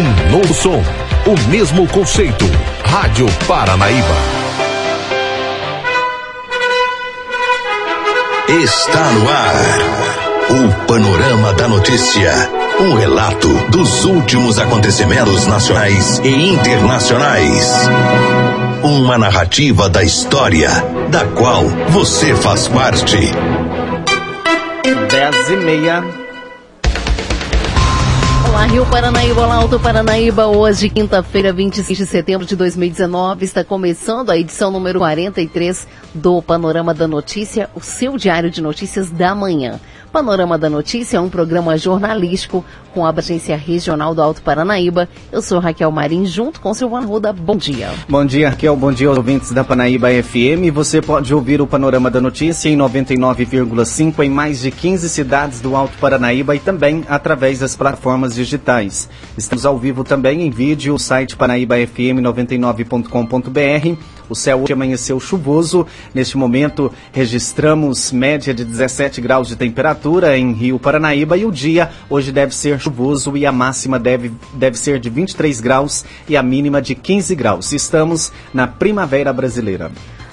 Um novo som, o mesmo conceito. Rádio Paranaíba. Está no ar. O Panorama da Notícia. Um relato dos últimos acontecimentos nacionais e internacionais. Uma narrativa da história, da qual você faz parte. Dez e meia. Olá, Rio Paranaíba, olá, Alto Paranaíba. Hoje, quinta-feira, 26 de setembro de 2019, está começando a edição número 43 do Panorama da Notícia, o seu diário de notícias da manhã. Panorama da Notícia é um programa jornalístico com a abrangência regional do Alto Paranaíba. Eu sou Raquel Marim, junto com Silvana Ruda. Bom dia. Bom dia, Raquel. Bom dia aos ouvintes da Panaíba FM. Você pode ouvir o Panorama da Notícia em 99,5 em mais de 15 cidades do Alto Paranaíba e também através das plataformas digitais. Estamos ao vivo também em vídeo, o site paranaíbafm99.com.br. O céu hoje amanheceu chuvoso. Neste momento, registramos média de 17 graus de temperatura em Rio Paranaíba e o dia hoje deve ser chuvoso e a máxima deve, deve ser de 23 graus e a mínima de 15 graus. Estamos na primavera brasileira.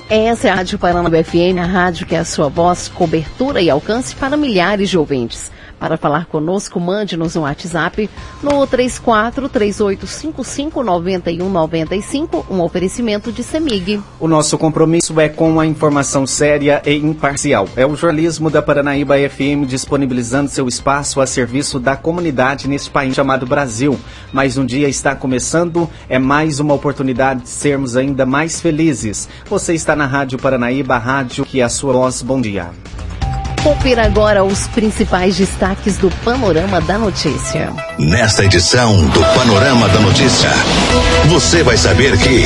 Essa é a Rádio Paranaíba FM, a rádio que é a sua voz, cobertura e alcance para milhares de ouvintes. Para falar conosco, mande-nos um WhatsApp no 3438559195, um oferecimento de CEMIG. O nosso compromisso é com a informação séria e imparcial. É o jornalismo da Paranaíba FM disponibilizando seu espaço a serviço da comunidade neste país chamado Brasil. Mais um dia está começando, é mais uma oportunidade de sermos ainda mais felizes. Você está na Rádio Paranaíba, rádio que é a sua voz. Bom dia. Confira agora os principais destaques do Panorama da Notícia. Nesta edição do Panorama da Notícia, você vai saber que.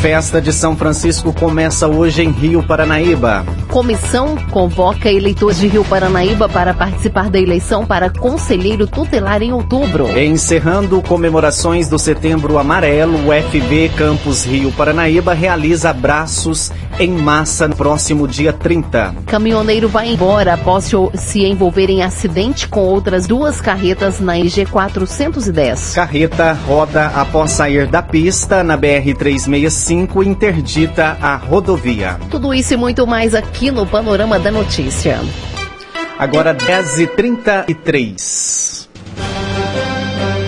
Festa de São Francisco começa hoje em Rio Paranaíba. Comissão convoca eleitores de Rio Paranaíba para participar da eleição para conselheiro tutelar em outubro. Encerrando comemorações do Setembro Amarelo, o FB Campus Rio Paranaíba realiza abraços em massa no próximo dia 30. Caminhoneiro vai embora após se envolver em acidente com outras duas carretas na IG 410. Carreta roda após sair da pista na BR 365 interdita a rodovia. Tudo isso e muito mais aqui no Panorama da Notícia. Agora 10h33.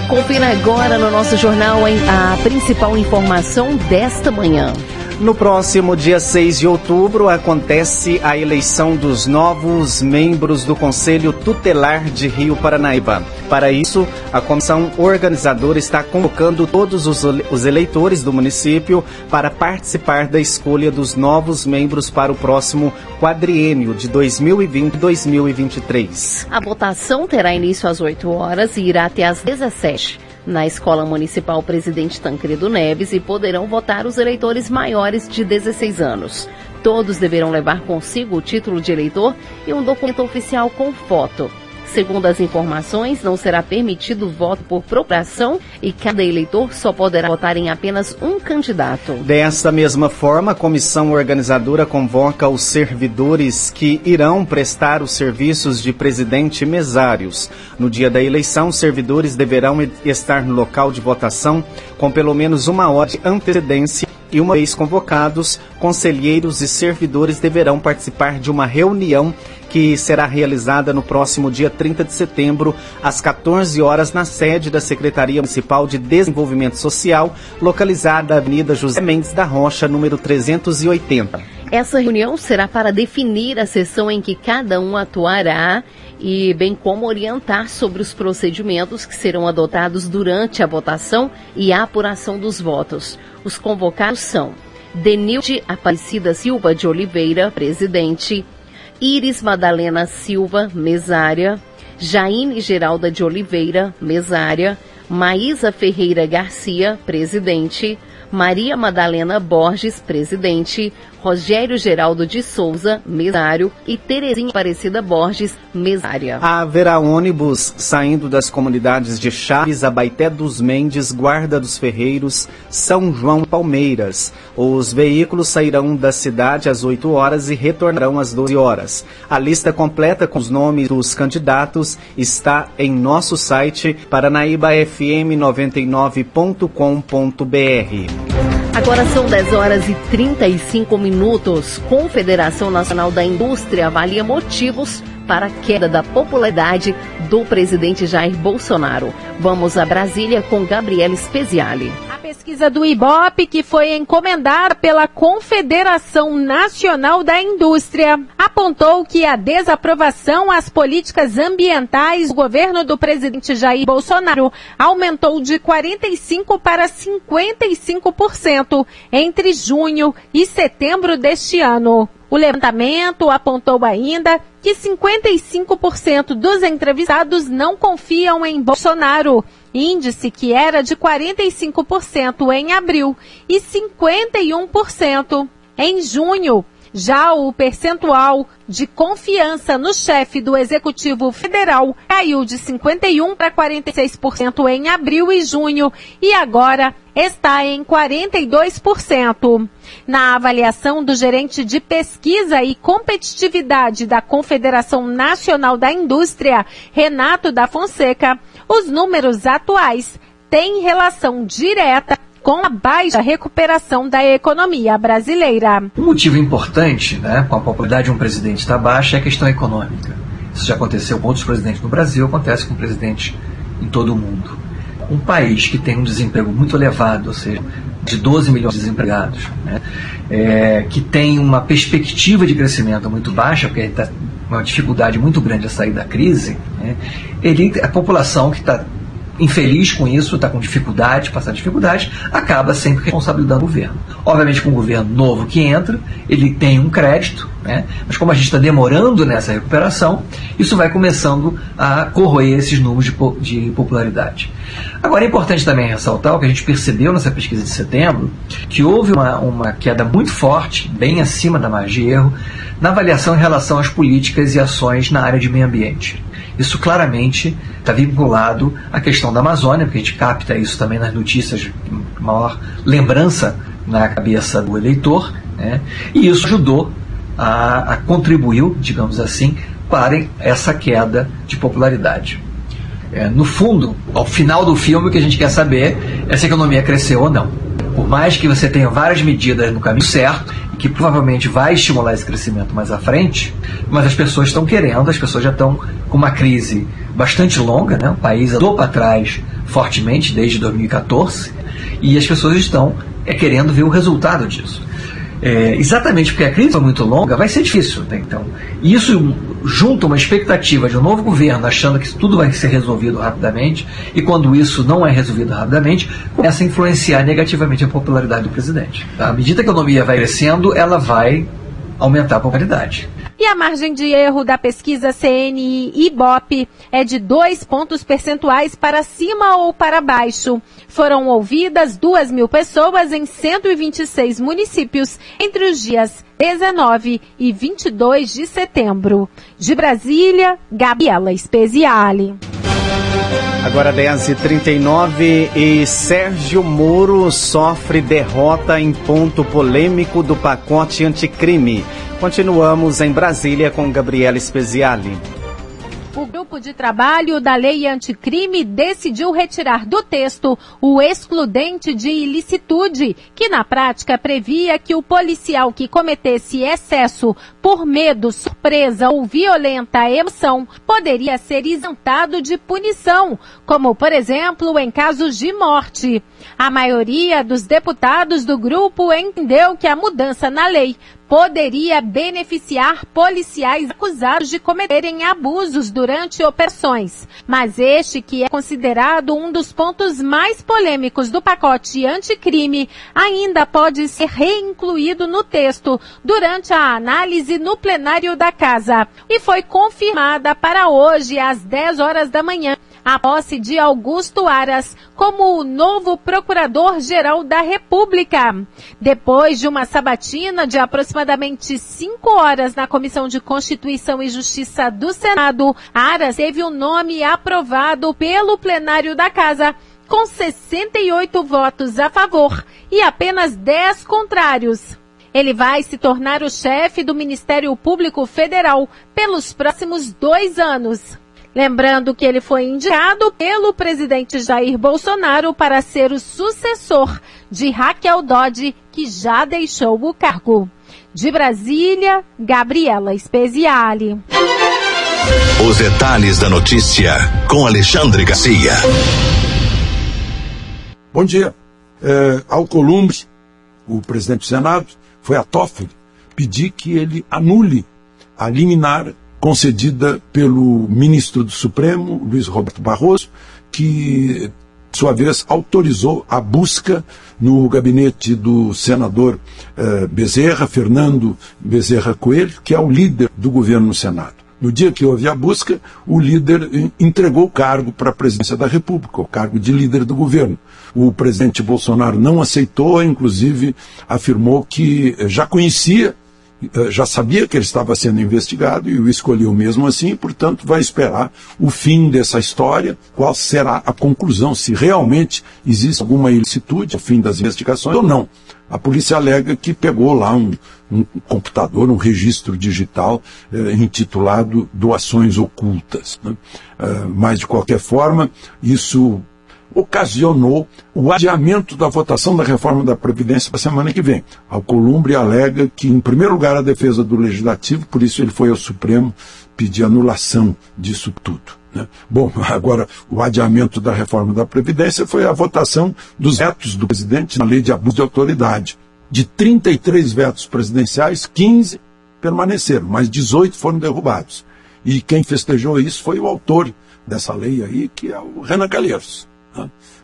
Confira agora no nosso jornal a principal informação desta manhã. No próximo dia 6 de outubro acontece a eleição dos novos membros do Conselho Tutelar de Rio Paranaíba. Para isso, a comissão organizadora está convocando todos os eleitores do município para participar da escolha dos novos membros para o próximo quadriênio de 2020-2023. A votação terá início às 8 horas e irá até às 17 na Escola Municipal Presidente Tancredo Neves e poderão votar os eleitores maiores de 16 anos. Todos deverão levar consigo o título de eleitor e um documento oficial com foto. Segundo as informações, não será permitido voto por procuração e cada eleitor só poderá votar em apenas um candidato. Desta mesma forma, a comissão organizadora convoca os servidores que irão prestar os serviços de presidente mesários. No dia da eleição, os servidores deverão estar no local de votação com pelo menos uma hora de antecedência e uma vez convocados, conselheiros e servidores deverão participar de uma reunião que será realizada no próximo dia 30 de setembro, às 14 horas, na sede da Secretaria Municipal de Desenvolvimento Social, localizada na Avenida José Mendes da Rocha, número 380. Essa reunião será para definir a sessão em que cada um atuará e bem como orientar sobre os procedimentos que serão adotados durante a votação e a apuração dos votos. Os convocados são Denilde Aparecida Silva de Oliveira, presidente, Iris Madalena Silva, mesária, Jaine Geralda de Oliveira, mesária, Maísa Ferreira Garcia, presidente, Maria Madalena Borges, presidente, Rogério Geraldo de Souza, mesário, e Terezinha Aparecida Borges, mesária. Haverá ônibus saindo das comunidades de Chaves, Abaité dos Mendes, Guarda dos Ferreiros, São João Palmeiras. Os veículos sairão da cidade às 8 horas e retornarão às 12 horas. A lista completa com os nomes dos candidatos está em nosso site paranaíbafm99.com.br. Agora são 10 horas e 35 minutos. Confederação Nacional da Indústria avalia motivos para a queda da popularidade do presidente Jair Bolsonaro. Vamos a Brasília com Gabriela Speziale pesquisa do IBOP, que foi encomendada pela Confederação Nacional da Indústria, apontou que a desaprovação às políticas ambientais do governo do presidente Jair Bolsonaro aumentou de 45% para 55% entre junho e setembro deste ano. O levantamento apontou ainda que 55% dos entrevistados não confiam em Bolsonaro índice que era de 45% em abril e 51% em junho. Já o percentual de confiança no chefe do Executivo Federal caiu de 51% para 46% em abril e junho e agora está em 42%. Na avaliação do gerente de pesquisa e competitividade da Confederação Nacional da Indústria, Renato da Fonseca, os números atuais têm relação direta com a baixa recuperação da economia brasileira. Um motivo importante, né, com a popularidade de um presidente estar baixa, é a questão econômica. Isso já aconteceu com outros presidentes no Brasil, acontece com presidentes em todo o mundo. Um país que tem um desemprego muito elevado, ou seja, de 12 milhões de desempregados, né, é, que tem uma perspectiva de crescimento muito baixa, porque está uma dificuldade muito grande a sair da crise, né, ele, a população que está infeliz com isso, está com dificuldade, passar dificuldade, acaba sempre responsabilizando o governo. Obviamente, com o governo novo que entra, ele tem um crédito, né? mas como a gente está demorando nessa recuperação, isso vai começando a corroer esses números de, de popularidade. Agora, é importante também ressaltar o que a gente percebeu nessa pesquisa de setembro, que houve uma, uma queda muito forte, bem acima da margem de erro, na avaliação em relação às políticas e ações na área de meio ambiente. Isso claramente está vinculado à questão da Amazônia, porque a gente capta isso também nas notícias, maior lembrança na cabeça do eleitor, né? e isso ajudou a, a contribuiu, digamos assim, para essa queda de popularidade. É, no fundo, ao final do filme, o que a gente quer saber é se a economia cresceu ou não. Por mais que você tenha várias medidas no caminho certo, que provavelmente vai estimular esse crescimento mais à frente, mas as pessoas estão querendo, as pessoas já estão com uma crise bastante longa, né? o país andou para trás fortemente desde 2014, e as pessoas estão é, querendo ver o resultado disso. É, exatamente porque a crise foi muito longa, vai ser difícil. Né? Então, isso junto uma expectativa de um novo governo achando que tudo vai ser resolvido rapidamente, e quando isso não é resolvido rapidamente, começa a influenciar negativamente a popularidade do presidente. À medida que a economia vai crescendo, ela vai aumentar a popularidade. E a margem de erro da pesquisa CNI Ibope é de dois pontos percentuais para cima ou para baixo. Foram ouvidas 2 mil pessoas em 126 municípios entre os dias 19 e 22 de setembro. De Brasília, Gabriela Speziale. Agora 10h39 e Sérgio Moro sofre derrota em ponto polêmico do pacote anticrime. Continuamos em Brasília com Gabriela Speziale. O grupo de trabalho da lei anticrime decidiu retirar do texto o excludente de ilicitude, que na prática previa que o policial que cometesse excesso por medo, surpresa ou violenta emoção poderia ser isentado de punição, como por exemplo em casos de morte. A maioria dos deputados do grupo entendeu que a mudança na lei poderia beneficiar policiais acusados de cometerem abusos durante operações. Mas este, que é considerado um dos pontos mais polêmicos do pacote anticrime, ainda pode ser reincluído no texto durante a análise no plenário da Casa. E foi confirmada para hoje, às 10 horas da manhã, a posse de Augusto Aras como o novo Procurador-Geral da República. Depois de uma sabatina de aproximadamente cinco horas na Comissão de Constituição e Justiça do Senado, Aras teve o nome aprovado pelo plenário da Casa com 68 votos a favor e apenas 10 contrários. Ele vai se tornar o chefe do Ministério Público Federal pelos próximos dois anos. Lembrando que ele foi indicado pelo presidente Jair Bolsonaro para ser o sucessor de Raquel Dodge, que já deixou o cargo. De Brasília, Gabriela Speziale. Os detalhes da notícia com Alexandre Garcia. Bom dia. É, Alcolumbre, o presidente do Senado, foi a Toffoli pedir que ele anule a liminar concedida pelo ministro do Supremo, Luiz Roberto Barroso, que, de sua vez, autorizou a busca no gabinete do senador eh, Bezerra, Fernando Bezerra Coelho, que é o líder do governo no Senado. No dia que houve a busca, o líder entregou o cargo para a presidência da República, o cargo de líder do governo. O presidente Bolsonaro não aceitou, inclusive afirmou que já conhecia eh, já sabia que ele estava sendo investigado e o escolheu mesmo assim, portanto, vai esperar o fim dessa história, qual será a conclusão, se realmente existe alguma ilicitude, o fim das investigações ou não. A polícia alega que pegou lá um, um computador, um registro digital eh, intitulado Doações Ocultas. Né? Uh, mas, de qualquer forma, isso ocasionou o adiamento da votação da reforma da Previdência para a semana que vem. Alcolumbre alega que, em primeiro lugar, a defesa do Legislativo, por isso ele foi ao Supremo pedir anulação disso tudo. Né? Bom, agora, o adiamento da reforma da Previdência foi a votação dos vetos do presidente na lei de abuso de autoridade. De 33 vetos presidenciais, 15 permaneceram, mas 18 foram derrubados. E quem festejou isso foi o autor dessa lei aí, que é o Renan Calheiros.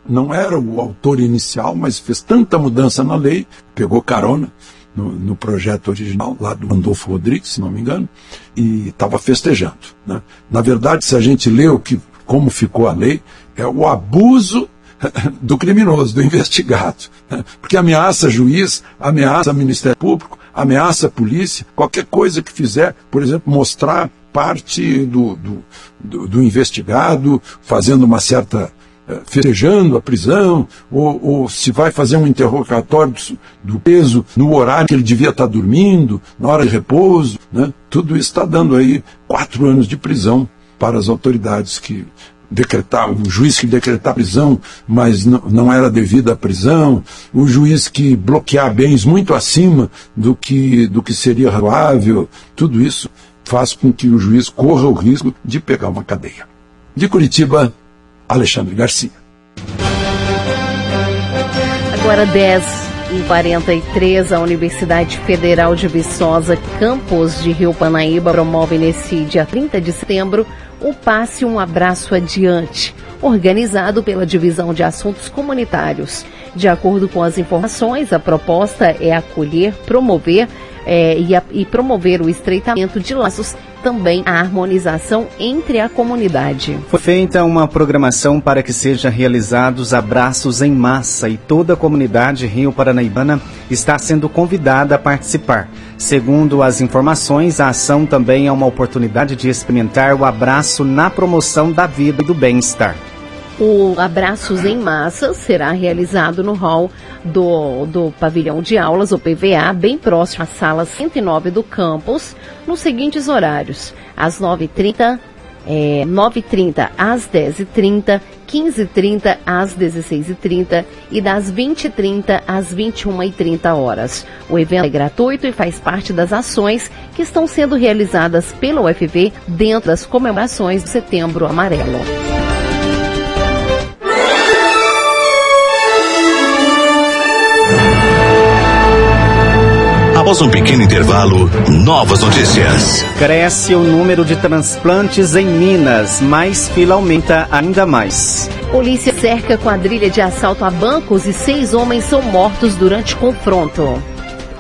Não era o autor inicial, mas fez tanta mudança na lei, pegou carona no, no projeto original, lá do Andolfo Rodrigues, se não me engano, e estava festejando. Né? Na verdade, se a gente lê o que, como ficou a lei, é o abuso do criminoso, do investigado. Né? Porque ameaça juiz, ameaça Ministério Público, ameaça polícia, qualquer coisa que fizer, por exemplo, mostrar parte do, do, do, do investigado, fazendo uma certa festejando a prisão, ou, ou, se vai fazer um interrogatório do, do, peso no horário que ele devia estar dormindo, na hora de repouso. Né? Tudo isso está dando aí quatro anos de prisão para as autoridades que decretar, o juiz que decretar prisão, mas não, não era devida a prisão, o juiz que bloquear bens muito acima do que, do que seria razoável, tudo isso faz com que o juiz corra o risco de pegar uma cadeia. De Curitiba, Alexandre Garcia. Agora 10 e 43, a Universidade Federal de Viçosa, campus de Rio Panaíba, promove nesse dia 30 de setembro o Passe um Abraço Adiante, organizado pela Divisão de Assuntos Comunitários. De acordo com as informações, a proposta é acolher, promover é, e, a, e promover o estreitamento de laços também a harmonização entre a comunidade. Foi feita uma programação para que sejam realizados abraços em massa e toda a comunidade Rio Paranaibana está sendo convidada a participar. Segundo as informações, a ação também é uma oportunidade de experimentar o abraço na promoção da vida e do bem-estar. O Abraços em Massa será realizado no hall do, do pavilhão de aulas, o PVA, bem próximo à sala 109 do campus, nos seguintes horários: às 9h30, é, 9h30 às 10h30, 15h30 às 16h30 e das 20h30 às 21h30 horas. O evento é gratuito e faz parte das ações que estão sendo realizadas pela UFV dentro das comemorações do Setembro Amarelo. Após um pequeno intervalo, novas notícias. Cresce o número de transplantes em Minas, mas fila aumenta ainda mais. Polícia cerca quadrilha de assalto a bancos e seis homens são mortos durante confronto.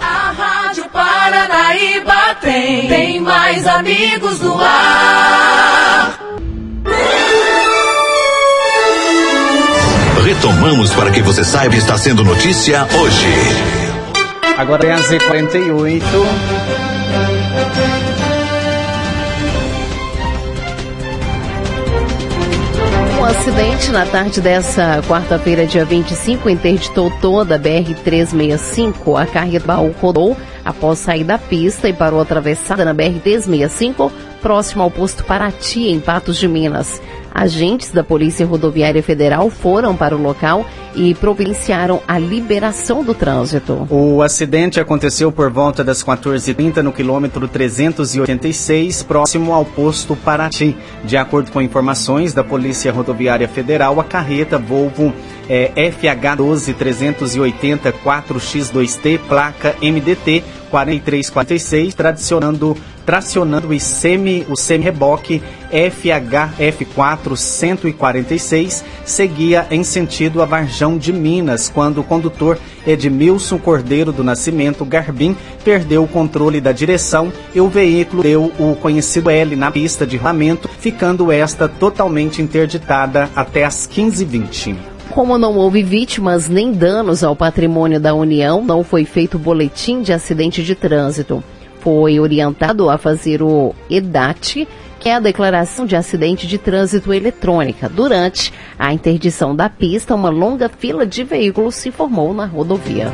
A Rádio Paranaíba tem, tem mais amigos no ar. Retomamos para que você saiba está sendo notícia hoje. Agora é a Z48. Um acidente na tarde dessa quarta-feira, dia 25, interditou toda a BR-365. A carreta baú rodou após sair da pista e parou atravessada na BR-365, próximo ao posto Paraty, em Patos de Minas. Agentes da Polícia Rodoviária Federal foram para o local e providenciaram a liberação do trânsito. O acidente aconteceu por volta das 14h30 no quilômetro 386, próximo ao posto Paraty. De acordo com informações da Polícia Rodoviária Federal, a carreta Volvo é, FH12 380 4X2T, placa MDT 4346, tracionando, tracionando o semi, o semi-reboque FHF4 146, seguia em sentido a Varjão de Minas, quando o condutor Edmilson Cordeiro do Nascimento Garbim perdeu o controle da direção e o veículo deu o conhecido L na pista de rolamento, ficando esta totalmente interditada até as 15h20. Como não houve vítimas nem danos ao patrimônio da União, não foi feito boletim de acidente de trânsito. Foi orientado a fazer o EDAT, que é a declaração de acidente de trânsito eletrônica. Durante a interdição da pista, uma longa fila de veículos se formou na rodovia.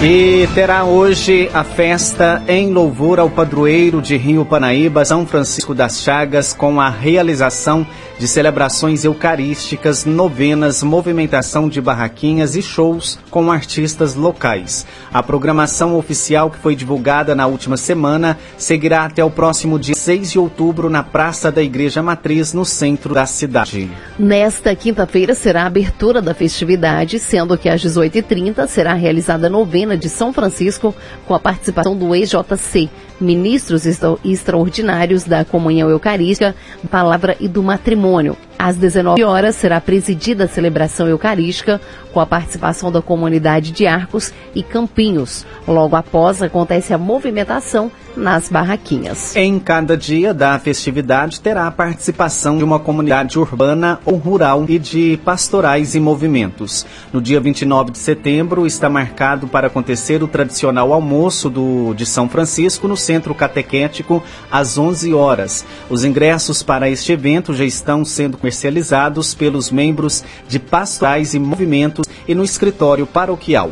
E terá hoje a festa em louvor ao padroeiro de Rio Panaíba, São Francisco das Chagas, com a realização de celebrações eucarísticas, novenas, movimentação de barraquinhas e shows com artistas locais. A programação oficial que foi divulgada na última semana seguirá até o próximo dia 6 de outubro na Praça da Igreja Matriz, no centro da cidade. Nesta quinta-feira será a abertura da festividade, sendo que às 18h30 será realizada a novena de São Francisco com a participação do EJC, ministros extraordinários da Comunhão Eucarística, Palavra e do Matrimônio. Às 19 horas será presidida a celebração eucarística com a participação da comunidade de Arcos e Campinhos. Logo após acontece a movimentação nas barraquinhas. Em cada dia da festividade terá a participação de uma comunidade urbana ou rural e de pastorais e movimentos. No dia 29 de setembro está marcado para acontecer o tradicional almoço do, de São Francisco no Centro Catequético às 11 horas. Os ingressos para este evento já estão sendo comercializados pelos membros de pastorais e movimentos e no escritório paroquial.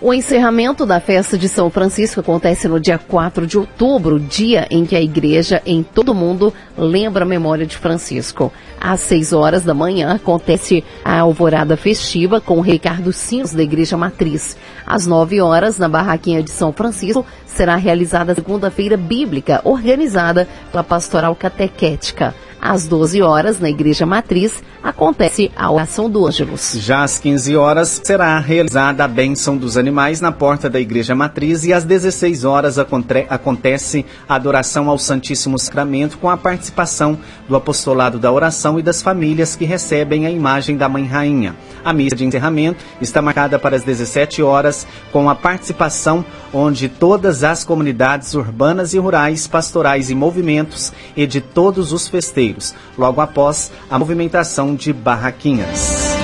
O encerramento da festa de São Francisco acontece no dia 4 de outubro, dia em que a igreja em todo o mundo lembra a memória de Francisco. Às 6 horas da manhã acontece a alvorada festiva com o Ricardo Sinos da Igreja Matriz. Às 9 horas, na barraquinha de São Francisco, será realizada a segunda-feira bíblica, organizada pela Pastoral Catequética. Às 12 horas, na Igreja Matriz, acontece a oração do Ângelus. Já às 15 horas será realizada a bênção dos animais na porta da Igreja Matriz e às 16 horas acontece a adoração ao Santíssimo Sacramento com a participação do apostolado da oração e das famílias que recebem a imagem da Mãe Rainha. A missa de encerramento está marcada para as 17 horas com a participação onde todas as comunidades urbanas e rurais, pastorais e movimentos e de todos os festeiros, logo após a movimentação de barraquinhas.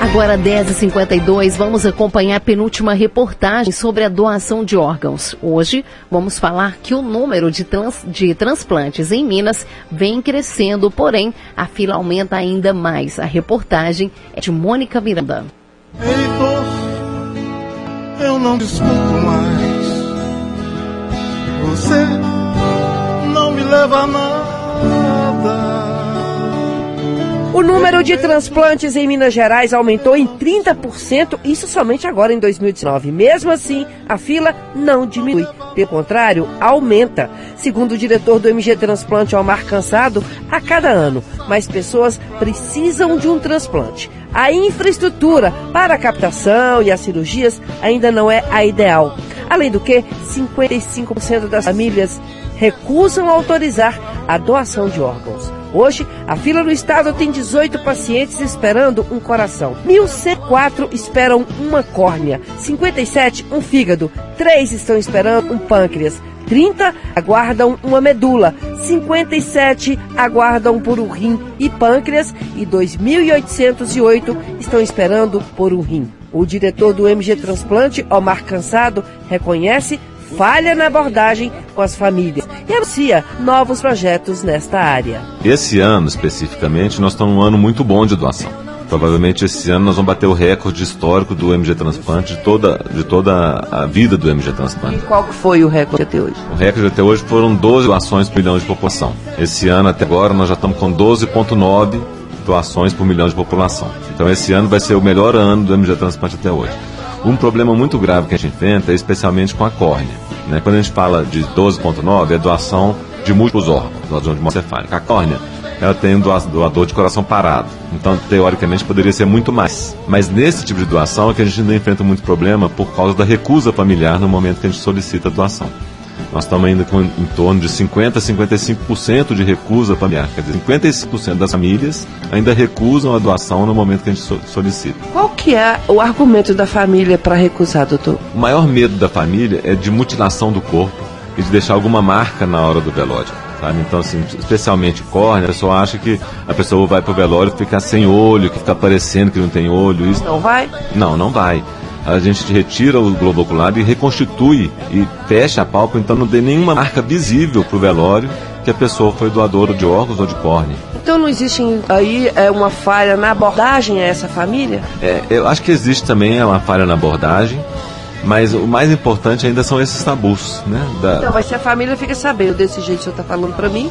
Agora 10h52, vamos acompanhar a penúltima reportagem sobre a doação de órgãos. Hoje vamos falar que o número de, trans, de transplantes em Minas vem crescendo, porém a fila aumenta ainda mais. A reportagem é de Mônica Miranda. Heitor, eu não discuto mais. Você não me leva a nada. O número de transplantes em Minas Gerais aumentou em 30%, isso somente agora em 2019. Mesmo assim, a fila não diminui. Pelo contrário, aumenta. Segundo o diretor do MG Transplante, Omar Cansado, a cada ano, mais pessoas precisam de um transplante. A infraestrutura para a captação e as cirurgias ainda não é a ideal. Além do que, 55% das famílias recusam autorizar a doação de órgãos. Hoje, a fila no estado tem 18 pacientes esperando um coração. 1.104 esperam uma córnea. 57 um fígado. 3 estão esperando um pâncreas. 30 aguardam uma medula, 57 aguardam por um rim e pâncreas e 2.808 estão esperando por um rim. O diretor do MG Transplante, Omar Cansado, reconhece falha na abordagem com as famílias e anuncia novos projetos nesta área. Esse ano, especificamente, nós estamos num ano muito bom de doação. Provavelmente esse ano nós vamos bater o recorde histórico do MG Transplante de toda, de toda a vida do MG Transplante. E qual foi o recorde até hoje? O recorde até hoje foram 12 doações por milhão de população. Esse ano até agora nós já estamos com 12,9 doações por milhão de população. Então esse ano vai ser o melhor ano do MG Transplante até hoje. Um problema muito grave que a gente enfrenta é especialmente com a córnea. Né? Quando a gente fala de 12,9 é doação de múltiplos órgãos, doação de cefálica. A córnea ela tem um doador de coração parado. Então, teoricamente, poderia ser muito mais. Mas nesse tipo de doação é que a gente ainda enfrenta muito problema por causa da recusa familiar no momento que a gente solicita a doação. Nós estamos ainda com em torno de 50% a 55% de recusa familiar. Quer dizer, 55% das famílias ainda recusam a doação no momento que a gente solicita. Qual que é o argumento da família para recusar, doutor? O maior medo da família é de mutilação do corpo e de deixar alguma marca na hora do velório. Sabe? Então, assim, especialmente córnea, a pessoa acha que a pessoa vai pro velório ficar sem olho, que fica parecendo que não tem olho. Isso... Não vai? Não, não vai. A gente retira o globo ocular e reconstitui e fecha a pálpebra, então não tem nenhuma marca visível pro velório que a pessoa foi doadora de órgãos ou de córnea. Então não existe aí é, uma falha na abordagem a essa família? É, eu acho que existe também uma falha na abordagem. Mas o mais importante ainda são esses tabus, né? Da... Então, vai ser a família fica sabendo desse jeito que o senhor está falando para mim,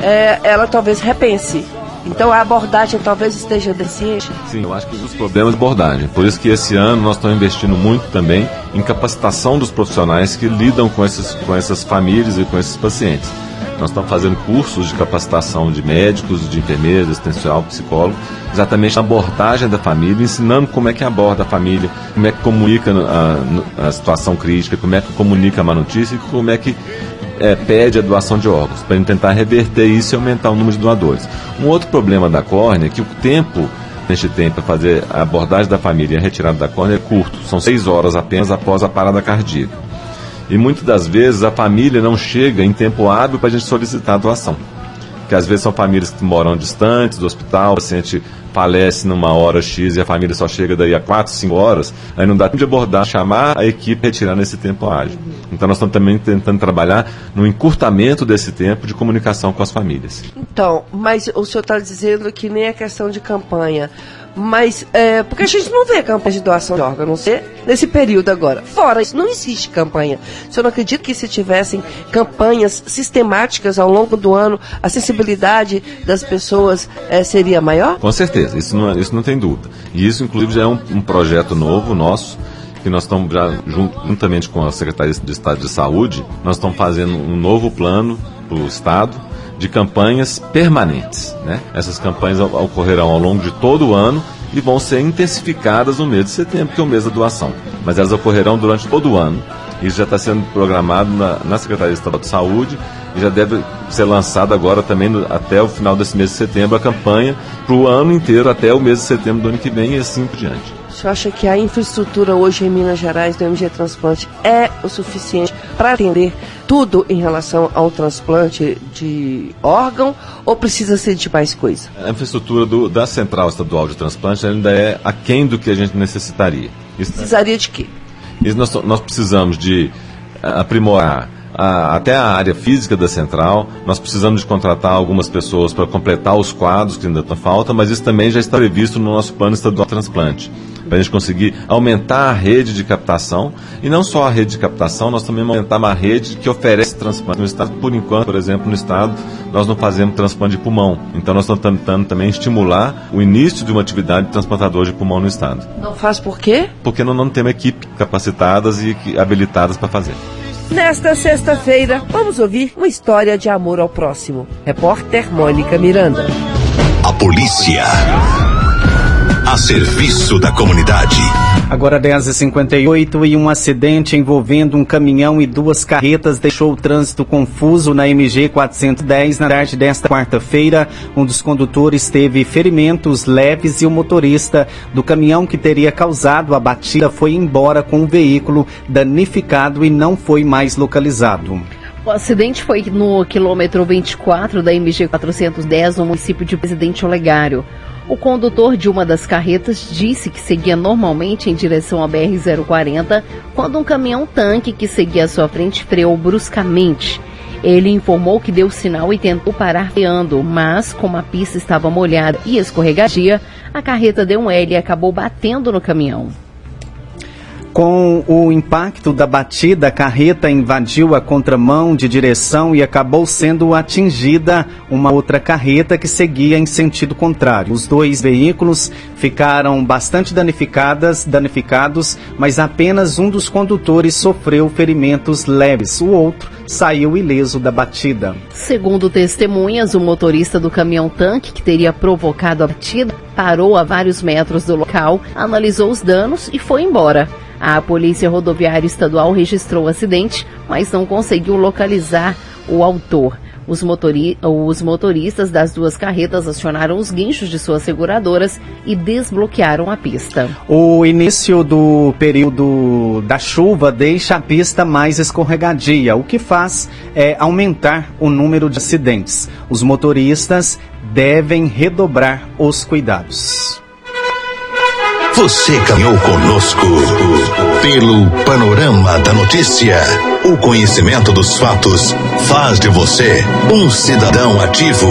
é, ela talvez repense. Então a abordagem talvez esteja deficiente? Sim, eu acho que os problemas de abordagem. Por isso que esse ano nós estamos investindo muito também em capacitação dos profissionais que lidam com, esses, com essas famílias e com esses pacientes. Nós estamos fazendo cursos de capacitação de médicos, de enfermeiros, assistencial, psicólogo, exatamente na abordagem da família, ensinando como é que aborda a família, como é que comunica a, a situação crítica, como é que comunica a má notícia e como é que é, pede a doação de órgãos, para tentar reverter isso e aumentar o número de doadores. Um outro problema da córnea é que o tempo que a gente tem para fazer a abordagem da família e a retirada da córnea é curto, são seis horas apenas após a parada cardíaca. E muitas das vezes a família não chega em tempo hábil para a gente solicitar a doação. Que às vezes são famílias que moram distantes do hospital, o paciente falece numa hora X e a família só chega daí a 4, 5 horas, aí não dá tempo de abordar, chamar a equipe retirar nesse tempo ágil. Então nós estamos também tentando trabalhar no encurtamento desse tempo de comunicação com as famílias. Então, mas o senhor está dizendo que nem a questão de campanha. Mas, é, porque a gente não vê campanha de doação de órgãos, nesse período agora. Fora isso, não existe campanha. Senhor não acredita que se tivessem campanhas sistemáticas ao longo do ano, a sensibilidade das pessoas é, seria maior? Com certeza, isso não, isso não tem dúvida. E isso, inclusive, já é um, um projeto novo nosso, que nós estamos já, juntamente com a Secretaria de Estado de Saúde, nós estamos fazendo um novo plano para o Estado, de campanhas permanentes. Né? Essas campanhas ocorrerão ao longo de todo o ano e vão ser intensificadas no mês de setembro, que é o mês da doação. Mas elas ocorrerão durante todo o ano. Isso já está sendo programado na, na Secretaria Estadual de Saúde e já deve ser lançado agora também no, até o final desse mês de setembro a campanha para o ano inteiro, até o mês de setembro do ano que vem e assim por diante. Você acha que a infraestrutura hoje em Minas Gerais do MG Transplante é o suficiente para atender tudo em relação ao transplante de órgão ou precisa ser de mais coisa? A infraestrutura do, da Central Estadual de Transplante ainda é aquém do que a gente necessitaria. Isso, Precisaria de quê? Isso nós, nós precisamos de aprimorar a, até a área física da central. Nós precisamos de contratar algumas pessoas para completar os quadros que ainda falta, mas isso também já está previsto no nosso plano estadual de transplante para a gente conseguir aumentar a rede de captação e não só a rede de captação, nós também aumentar uma rede que oferece transplante no estado. Por enquanto, por exemplo, no estado, nós não fazemos transplante de pulmão. Então, nós estamos tentando também estimular o início de uma atividade de transplantador de pulmão no estado. Não faz por quê? Porque não, não temos equipe capacitadas e habilitadas para fazer. Nesta sexta-feira, vamos ouvir uma história de amor ao próximo. Repórter Mônica Miranda. A polícia a serviço da comunidade. Agora 10h58 e um acidente envolvendo um caminhão e duas carretas deixou o trânsito confuso na MG 410 na tarde desta quarta-feira. Um dos condutores teve ferimentos leves e o motorista do caminhão que teria causado a batida foi embora com o veículo danificado e não foi mais localizado. O acidente foi no quilômetro 24 da MG 410, no município de Presidente Olegário. O condutor de uma das carretas disse que seguia normalmente em direção à BR-040 quando um caminhão-tanque que seguia à sua frente freou bruscamente. Ele informou que deu sinal e tentou parar freando, mas como a pista estava molhada e escorregadia, a carreta deu um L e acabou batendo no caminhão. Com o impacto da batida, a carreta invadiu a contramão de direção e acabou sendo atingida uma outra carreta que seguia em sentido contrário. Os dois veículos ficaram bastante danificadas, danificados, mas apenas um dos condutores sofreu ferimentos leves. O outro saiu ileso da batida. Segundo testemunhas, o motorista do caminhão-tanque que teria provocado a batida parou a vários metros do local, analisou os danos e foi embora. A Polícia Rodoviária Estadual registrou o acidente, mas não conseguiu localizar o autor. Os, motori os, motoristas das duas carretas acionaram os guinchos de suas seguradoras e desbloquearam a pista. O início do período da chuva deixa a pista mais escorregadia, o que faz é aumentar o número de acidentes. Os motoristas devem redobrar os cuidados. Você caminhou conosco pelo panorama da notícia. O conhecimento dos fatos faz de você um cidadão ativo.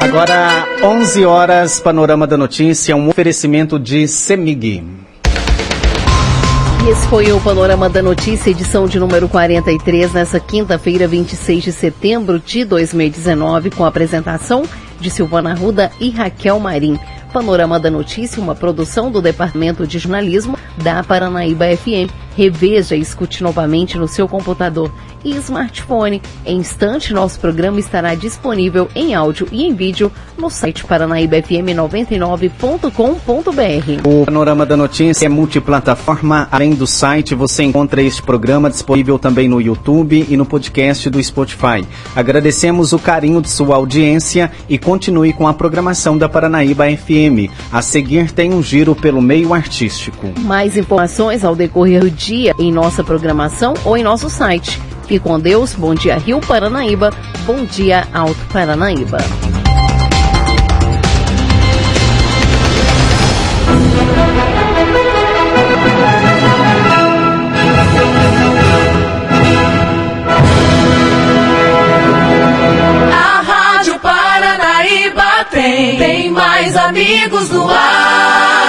Agora, 11 horas, Panorama da Notícia, um oferecimento de Semig. Esse foi o Panorama da Notícia, edição de número 43, nessa quinta-feira, 26 de setembro de 2019, com a apresentação de Silvana Ruda e Raquel Marim. Panorama da Notícia, uma produção do Departamento de Jornalismo da Paranaíba FM. Reveja e escute novamente no seu computador e smartphone. Em instante, nosso programa estará disponível em áudio e em vídeo no site paranaíbafm99.com.br. O Panorama da Notícia é multiplataforma. Além do site, você encontra este programa disponível também no YouTube e no podcast do Spotify. Agradecemos o carinho de sua audiência e continue com a programação da Paranaíba FM. A seguir tem um giro pelo meio artístico. Mais informações ao decorrer do dia em nossa programação ou em nosso site. Fique com Deus. Bom dia, Rio Paranaíba. Bom dia, Alto Paranaíba. A Rádio Paranaíba tem, tem mais amigos no ar.